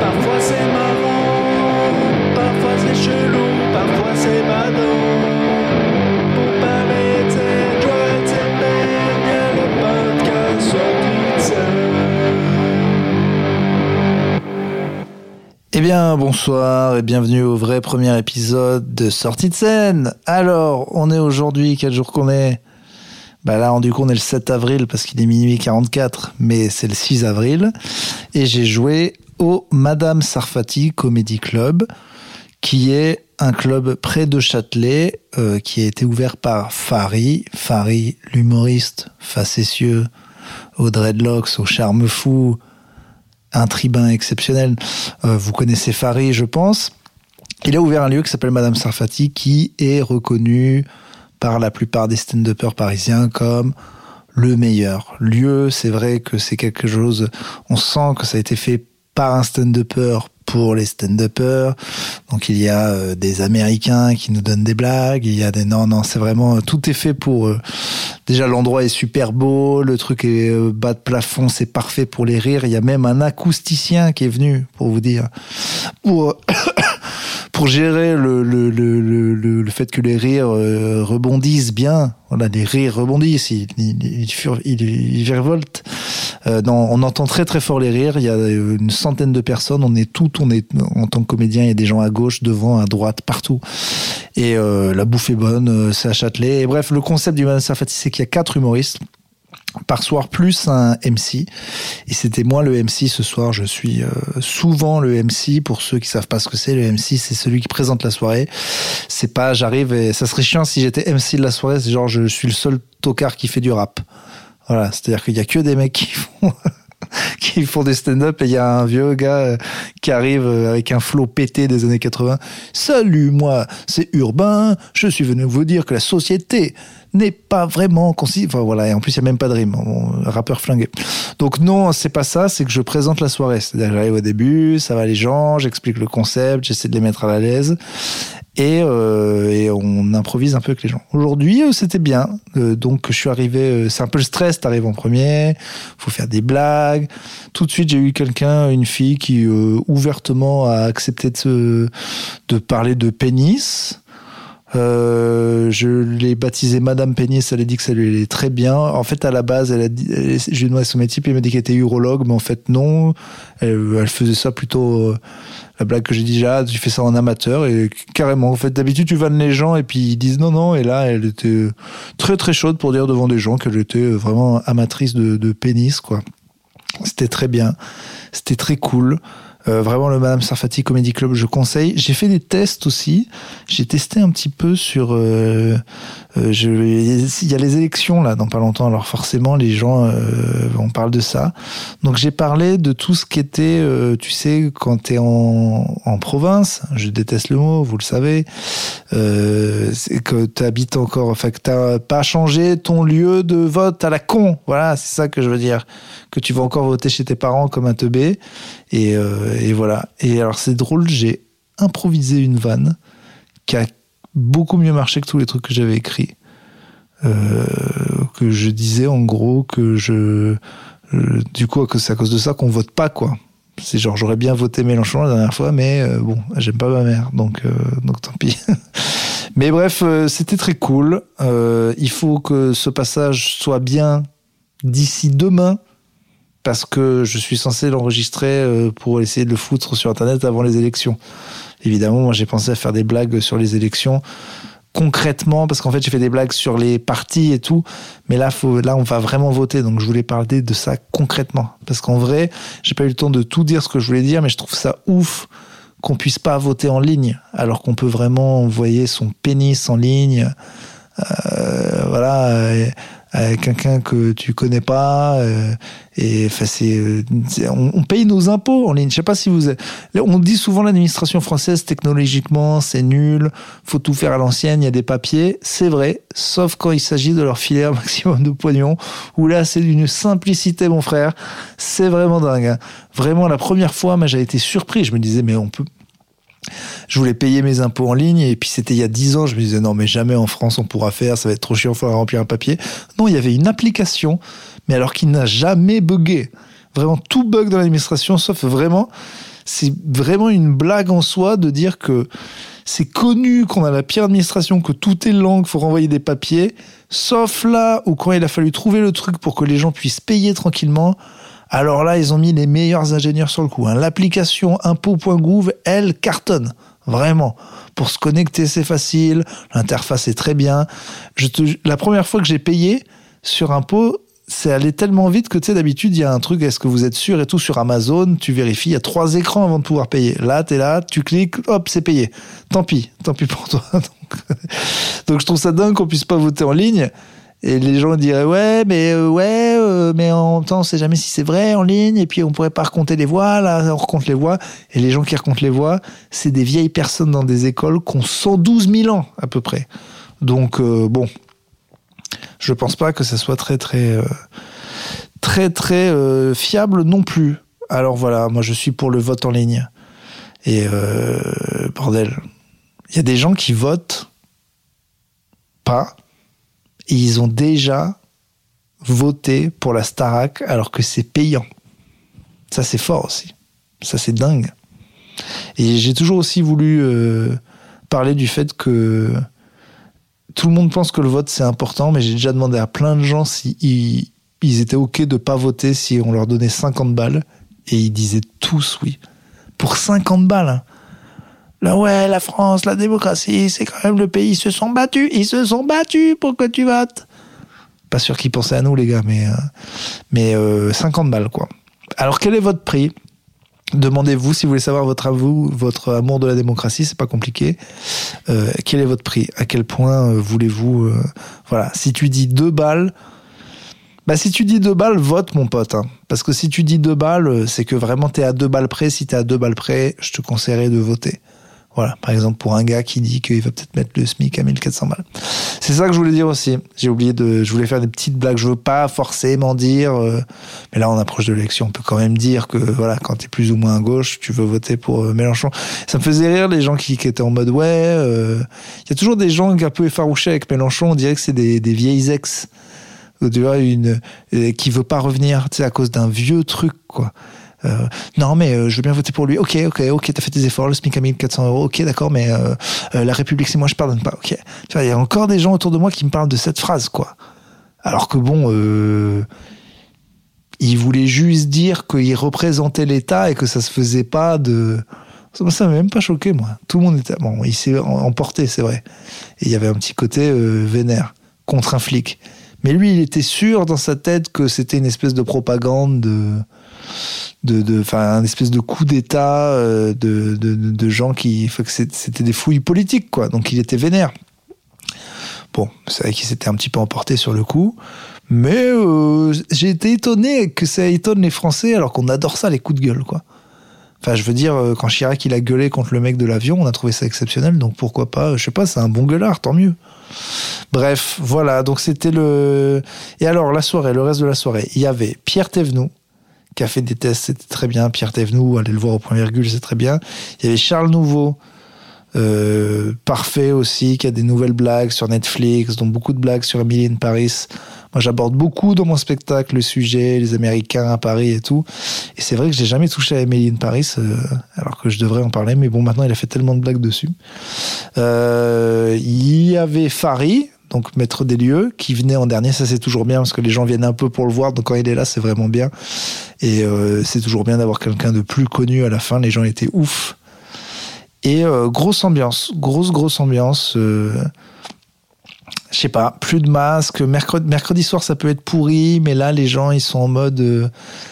parfois c'est marrant, parfois c'est chelou, parfois c'est badant. Pour parler de joie et de cette peine, y a le podcast scène. Eh bien, bonsoir et bienvenue au vrai premier épisode de Sortie de scène. Alors, on est aujourd'hui, quel jour qu'on est? Bah là, du coup, on est le 7 avril parce qu'il est minuit 44, mais c'est le 6 avril. Et j'ai joué au Madame Sarfati Comedy Club, qui est un club près de Châtelet, euh, qui a été ouvert par Fari. Fari, l'humoriste facétieux, aux dreadlocks, au charme fou, un tribun exceptionnel. Euh, vous connaissez Fari, je pense. Il a ouvert un lieu qui s'appelle Madame Sarfati, qui est reconnu par la plupart des stand-uppers parisiens comme le meilleur lieu. C'est vrai que c'est quelque chose, on sent que ça a été fait par un stand-upper pour les stand-uppers. Donc il y a euh, des Américains qui nous donnent des blagues, il y a des non non, c'est vraiment tout est fait pour euh, déjà l'endroit est super beau, le truc est euh, bas de plafond, c'est parfait pour les rires, il y a même un acousticien qui est venu pour vous dire pour pour gérer le, le, le, le, fait que les rires euh, rebondissent bien. Voilà, les rires rebondissent, ils, ils, ils, ils, virevoltent. Euh, non, on entend très très fort les rires. Il y a euh, une centaine de personnes. On est tout, on est en tant que comédien. Il y a des gens à gauche, devant, à droite, partout. Et euh, la bouffe est bonne. euh, C'est à Châtelet. Et bref, le concept du Madame Sarfati, c'est qu'il y a quatre humoristes par soir plus un MC et c'était moi le MC ce soir. Je suis euh, souvent le MC pour ceux qui savent pas ce que c'est le MC c'est celui qui présente la soirée. C'est pas j'arrive et ça serait chiant si j'étais MC de la soirée. C'est genre je suis le seul tocard qui fait du rap. Voilà. C'est à dire qu'il y a que des mecs qui font qui font des stand-up et il y a un vieux gars euh, qui arrive euh, avec un flow pété des années 80. Salut, moi, c'est Urbain. Je suis venu vous dire que la société n'est pas vraiment concis. Enfin voilà, et en plus il y a même pas de rime. Bon, rappeur flingué. Donc non, c'est pas ça. C'est que je présente la soirée. C'est-à-dire j'arrive au début, ça va les gens, j'explique le concept, j'essaie de les mettre à l'aise et, euh, et on improvise un peu avec les gens. Aujourd'hui, euh, c'était bien. Euh, donc, je suis arrivé. euh, c'est un peu le stress. T'arrives en premier. Faut faire des blagues. Tout de suite, j'ai eu quelqu'un, une fille, qui euh, ouvertement a accepté de, de parler de pénis. Euh, je l'ai baptisée Madame Pénis, elle a dit que ça lui allait très bien. En fait, à la base, elle a dit, elle- je lui ai demandé son métier, puis elle m'a dit qu'elle était urologue, mais en fait, non. Elle, elle faisait ça plutôt, euh, la blague que j'ai dit déjà, tu fais ça en amateur, et carrément, en fait, d'habitude, tu vannes les gens, et puis ils disent non, non, et là, elle était très, très chaude pour dire devant des gens qu'elle était vraiment amatrice de, de pénis, quoi. C'était très bien. C'était très cool. Euh, vraiment, le Madame Sarfati Comedy Club, je conseille. J'ai fait des tests aussi. J'ai testé un petit peu sur. euh, euh, il y a les élections là dans pas longtemps, alors forcément les gens, on parle de ça. Donc j'ai parlé de tout ce qui était, tu sais, quand t'es en, en province. Je déteste le mot, vous le savez. C'est que tu habites encore, enfin que t'as pas changé ton lieu de vote à la con. Voilà, c'est ça que je veux dire. Que tu vas encore voter chez tes parents comme un teubé. Et, et voilà. Et alors c'est drôle, j'ai improvisé une vanne qui a beaucoup mieux marché que tous les trucs que j'avais écrits. Euh, que je disais en gros que je, euh, du coup que c'est à cause de ça qu'on vote pas quoi. C'est genre j'aurais bien voté Mélenchon la dernière fois, mais euh, bon j'aime pas ma mère, donc donc tant pis. mais bref, c'était très cool. Il faut que ce passage soit bien d'ici demain parce que je suis censé l'enregistrer euh, pour essayer de le foutre sur internet avant les élections. Évidemment, moi j'ai pensé à faire des blagues sur les élections concrètement parce qu'en fait j'ai fait des blagues sur les partis et tout. Mais là là on va vraiment voter. Donc je voulais parler de ça concrètement. Parce qu'en vrai j'ai pas eu le temps de tout dire ce que je voulais dire mais je trouve ça ouf qu'on puisse pas voter en ligne alors qu'on peut vraiment envoyer son pénis en ligne. Euh, voilà à quelqu'un que tu connais pas euh, et enfin c'est euh, on, on paye nos impôts en ligne. Je sais pas si vous on dit souvent l'administration française technologiquement c'est nul faut tout faire à l'ancienne il y a des papiers. C'est vrai sauf quand il s'agit de leur filer un maximum de pognon où là c'est d'une simplicité mon frère. C'est vraiment dingue hein. vraiment la première fois moi j'ai été surpris. Je me disais mais on peut je voulais payer mes impôts en ligne et puis c'était il y a 10 ans, je me disais non mais jamais en France on pourra faire, ça va être trop chiant, il faudra remplir un papier. Non, il y avait une application, mais alors qui n'a jamais bugué. Vraiment, tout bug dans l'administration, sauf vraiment, c'est vraiment une blague en soi de dire que c'est connu qu'on a la pire administration, que tout est lent, qu'il faut renvoyer des papiers, sauf là où quand il a fallu trouver le truc pour que les gens puissent payer tranquillement, alors là, ils ont mis les meilleurs ingénieurs sur le coup. hein. L'application impôt.gouv, elle cartonne. Vraiment. Pour se connecter, c'est facile. L'interface est très bien. La première fois que j'ai payé sur impôt, c'est allé tellement vite que tu sais, d'habitude, il y a un truc, est-ce que vous êtes sûr et tout sur Amazon, tu vérifies, il y a trois écrans avant de pouvoir payer. Là, tu es là, tu cliques, hop, c'est payé. Tant pis, tant pis pour toi. Donc, donc je trouve ça dingue qu'on puisse pas voter en ligne. Et les gens diraient ouais, mais euh, ouais, euh, mais en même temps, on sait jamais si c'est vrai en ligne. Et puis on pourrait pas recompter les voix. Là, on recompte les voix. Et les gens qui recomptent les voix, c'est des vieilles personnes dans des écoles qui ont 112 000 ans à peu près. Donc euh, bon, je pense pas que ça soit très très très très fiable non plus. Alors voilà, moi je suis pour le vote en ligne. Et bordel, il y a des gens qui votent pas et ils ont déjà voté pour la Starac alors que c'est payant. Ça, c'est fort aussi. Ça, c'est dingue. Et j'ai toujours aussi voulu euh, parler du fait que tout le monde pense que le vote, c'est important, mais j'ai déjà demandé à plein de gens si ils, ils étaient OK de pas voter si on leur donnait 50 balles. Et ils disaient tous oui. Pour 50 balles. hein. Ouais, la France, la démocratie, c'est quand même le pays. Ils se sont battus. Ils se sont battus pour que tu votes. Pas sûr qu'ils pensaient à nous, les gars, mais, euh, mais euh, 50 balles, quoi. Alors, quel est votre prix? Demandez-vous si vous voulez savoir votre, votre amour de la démocratie, c'est pas compliqué. Euh, quel est votre prix? À quel point euh, voulez-vous euh, Voilà, si tu dis 2 balles, bah si tu dis 2 balles, vote mon pote. hein. Parce que si tu dis 2 balles, euh, c'est que vraiment t'es à 2 balles près. Si t'es à 2 balles près, je te conseillerais de voter. Voilà, par exemple pour un gars qui dit qu'il va peut-être mettre le SMIC à 1400 balles. C'est ça que je voulais dire aussi. J'ai oublié de, je voulais faire des petites blagues. Je veux pas forcément dire, euh, mais là on approche de l'élection, on peut quand même dire que voilà, quand t'es plus ou moins à gauche, tu veux voter pour euh, Mélenchon. Ça me faisait rire les gens qui, étaient en mode ouais. euh, Il y a toujours des gens un peu effarouchés avec Mélenchon. On dirait que c'est des, des vieilles ex. Tu vois, une qui veut pas revenir, tu sais, à cause d'un vieux truc, quoi. Euh, non, mais euh, je veux bien voter pour lui. Ok, ok, ok, t'as fait tes efforts, le SMIC à 1400 euros. Ok, d'accord, mais euh, la République, c'est moi, je pardonne pas. Ok. Tu vois, il y a encore des gens autour de moi qui me parlent de cette phrase, quoi. Alors que bon, il voulait juste dire qu'il représentait l'État et que ça se faisait pas de. Ça m'a même pas choqué, moi. Tout le monde était. Bon, il s'est em- emporté, c'est vrai. Et il y avait un petit côté vénère contre un flic. Mais lui, il était sûr dans sa tête que c'était une espèce de propagande de de, de, un espèce de coup d'État euh, de, de, de, gens qui, c'était des fouilles politiques, quoi. Donc il était vénère. Bon, c'est vrai qu'il s'était un petit peu emporté sur le coup, mais euh, j'ai été étonné que ça étonne les Français alors qu'on adore ça, les coups de gueule, quoi. Enfin, je veux dire, euh, quand Chirac il a gueulé contre le mec de l'avion, on a trouvé ça exceptionnel, donc pourquoi pas, je sais pas, c'est un bon gueulard, tant mieux. Bref, voilà, donc c'était le. Et alors, la soirée, le reste de la soirée, il y avait Pierre Thévenoud, qui a fait des tests, c'était très bien. Pierre Thévenoud, allez le voir au point virgule, c'est très bien. Il y avait Charles Nouveau, euh, parfait aussi, qui a des nouvelles blagues sur Netflix, dont beaucoup de blagues sur Emily in Paris. Moi, j'aborde beaucoup dans mon spectacle le sujet, les Américains à Paris et tout. Et c'est vrai que j'ai jamais touché à Emily in Paris, euh, alors que je devrais en parler. Mais bon, maintenant, il a fait tellement de blagues dessus. Euh, il y avait Fari, donc maître des lieux, qui venait en dernier. Ça, c'est toujours bien parce que les gens viennent un peu pour le voir. Donc quand il est là, c'est vraiment bien. Et euh, c'est toujours bien d'avoir quelqu'un de plus connu à la fin. Les gens étaient ouf. Et euh, grosse ambiance, grosse grosse ambiance. euh, je sais pas, plus de masques. Mercredi, mercredi soir, ça peut être pourri, mais là, les gens, ils sont en mode euh,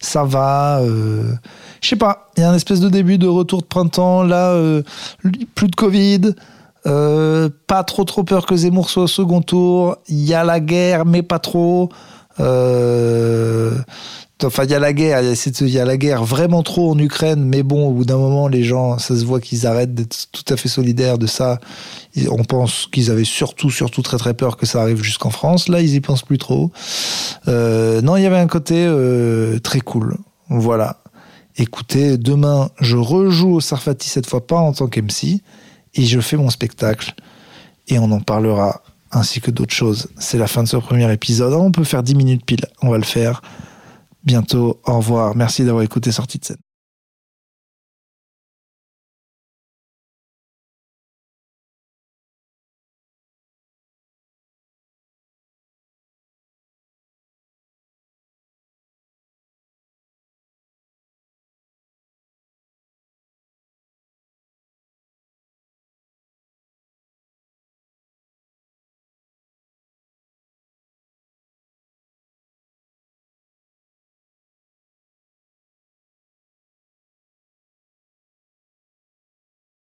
ça va. je sais pas, il y a un espèce de début de retour de printemps. Là, plus de Covid. Euh, pas trop trop peur que Zemmour soit au second tour. Il y a la guerre, mais pas trop. Euh, Enfin, il y a la guerre, il y a la guerre vraiment trop en Ukraine, mais bon, au bout d'un moment, les gens, ça se voit qu'ils arrêtent d'être tout à fait solidaires de ça. On pense qu'ils avaient surtout, surtout très très peur que ça arrive jusqu'en France. Là, ils y pensent plus trop. Euh, non, il y avait un côté très cool. Voilà. Écoutez, demain, je rejoue au Sarfati cette fois pas en tant qu'MC et je fais mon spectacle et on en parlera ainsi que d'autres choses. C'est la fin de ce premier épisode. On peut faire 10 minutes pile, on va le faire. bientôt. Au revoir. Merci d'avoir écouté Sortie de scène.